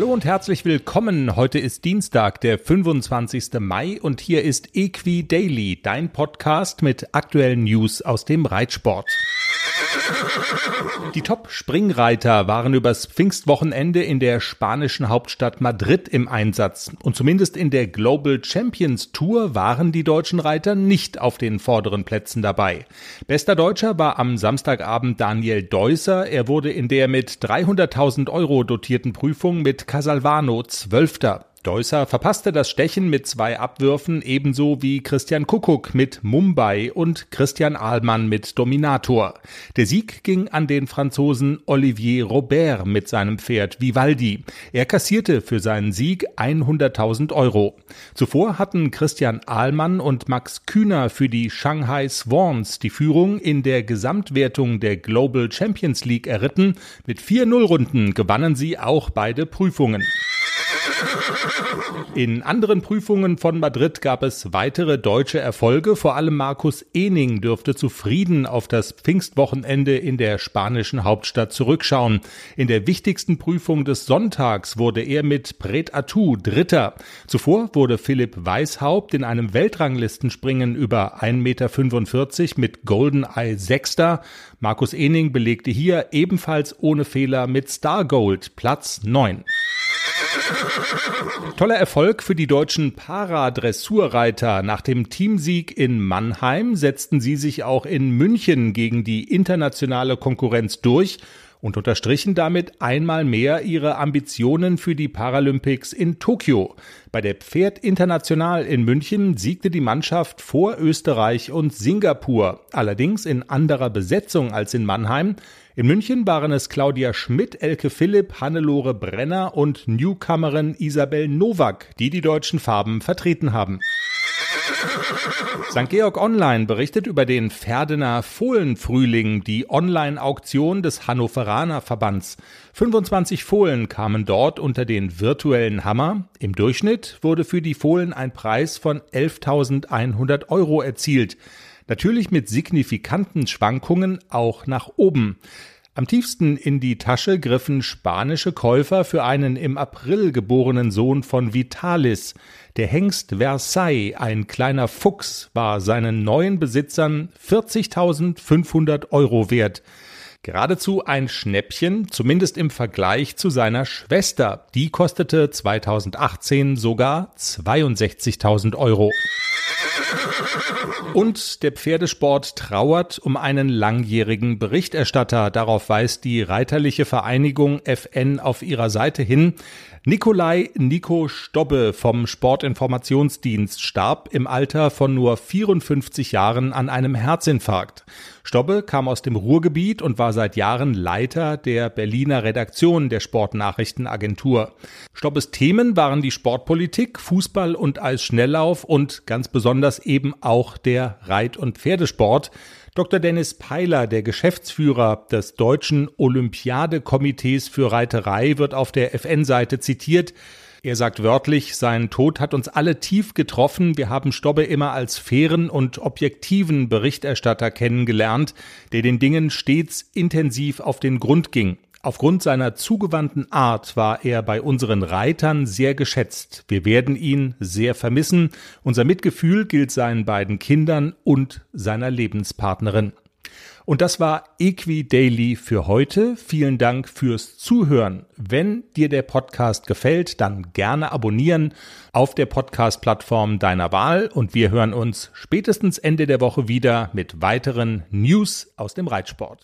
Hallo und herzlich willkommen. Heute ist Dienstag, der 25. Mai und hier ist Equi Daily, dein Podcast mit aktuellen News aus dem Reitsport. Die Top-Springreiter waren übers Pfingstwochenende in der spanischen Hauptstadt Madrid im Einsatz. Und zumindest in der Global Champions Tour waren die deutschen Reiter nicht auf den vorderen Plätzen dabei. Bester Deutscher war am Samstagabend Daniel Deusser. Er wurde in der mit 300.000 Euro dotierten Prüfung mit Casalvano Zwölfter. Deusser verpasste das Stechen mit zwei Abwürfen ebenso wie Christian Kuckuck mit Mumbai und Christian Ahlmann mit Dominator. Der Sieg ging an den Franzosen Olivier Robert mit seinem Pferd Vivaldi. Er kassierte für seinen Sieg 100.000 Euro. Zuvor hatten Christian Ahlmann und Max Kühner für die Shanghai Swans die Führung in der Gesamtwertung der Global Champions League erritten. Mit vier Nullrunden gewannen sie auch beide Prüfungen. In anderen Prüfungen von Madrid gab es weitere deutsche Erfolge. Vor allem Markus Ening dürfte zufrieden auf das Pfingstwochenende in der spanischen Hauptstadt zurückschauen. In der wichtigsten Prüfung des Sonntags wurde er mit Pret Atou Dritter. Zuvor wurde Philipp Weishaupt in einem Weltranglistenspringen über 1,45 Meter mit Golden Eye Sechster. Markus Ening belegte hier ebenfalls ohne Fehler mit Star Gold Platz 9. Toller Erfolg für die deutschen Paradressurreiter. Nach dem Teamsieg in Mannheim setzten sie sich auch in München gegen die internationale Konkurrenz durch und unterstrichen damit einmal mehr ihre Ambitionen für die Paralympics in Tokio. Bei der Pferd International in München siegte die Mannschaft vor Österreich und Singapur, allerdings in anderer Besetzung als in Mannheim. In München waren es Claudia Schmidt, Elke Philipp, Hannelore Brenner und Newcomerin Isabel Nowak, die die deutschen Farben vertreten haben. St. Georg Online berichtet über den Ferdener Fohlenfrühling, die Online-Auktion des Hannoveraner Verbands. 25 Fohlen kamen dort unter den virtuellen Hammer. Im Durchschnitt wurde für die Fohlen ein Preis von 11.100 Euro erzielt. Natürlich mit signifikanten Schwankungen auch nach oben. Am tiefsten in die Tasche griffen spanische Käufer für einen im April geborenen Sohn von Vitalis. Der Hengst Versailles, ein kleiner Fuchs, war seinen neuen Besitzern 40.500 Euro wert. Geradezu ein Schnäppchen, zumindest im Vergleich zu seiner Schwester. Die kostete 2018 sogar 62.000 Euro. Und der Pferdesport trauert um einen langjährigen Berichterstatter. Darauf weist die Reiterliche Vereinigung FN auf ihrer Seite hin. Nikolai Nico Stobbe vom Sportinformationsdienst starb im Alter von nur 54 Jahren an einem Herzinfarkt. Stobbe kam aus dem Ruhrgebiet und war seit Jahren Leiter der Berliner Redaktion der Sportnachrichtenagentur. Stobbes Themen waren die Sportpolitik, Fußball und Eisschnelllauf und ganz besonders eben auch der Reit- und Pferdesport. Dr. Dennis Peiler, der Geschäftsführer des Deutschen Olympiadekomitees für Reiterei, wird auf der FN-Seite zitiert. Er sagt wörtlich, sein Tod hat uns alle tief getroffen. Wir haben Stobbe immer als fairen und objektiven Berichterstatter kennengelernt, der den Dingen stets intensiv auf den Grund ging. Aufgrund seiner zugewandten Art war er bei unseren Reitern sehr geschätzt. Wir werden ihn sehr vermissen. Unser Mitgefühl gilt seinen beiden Kindern und seiner Lebenspartnerin. Und das war Equi Daily für heute. Vielen Dank fürs Zuhören. Wenn dir der Podcast gefällt, dann gerne abonnieren auf der Podcast-Plattform deiner Wahl und wir hören uns spätestens Ende der Woche wieder mit weiteren News aus dem Reitsport.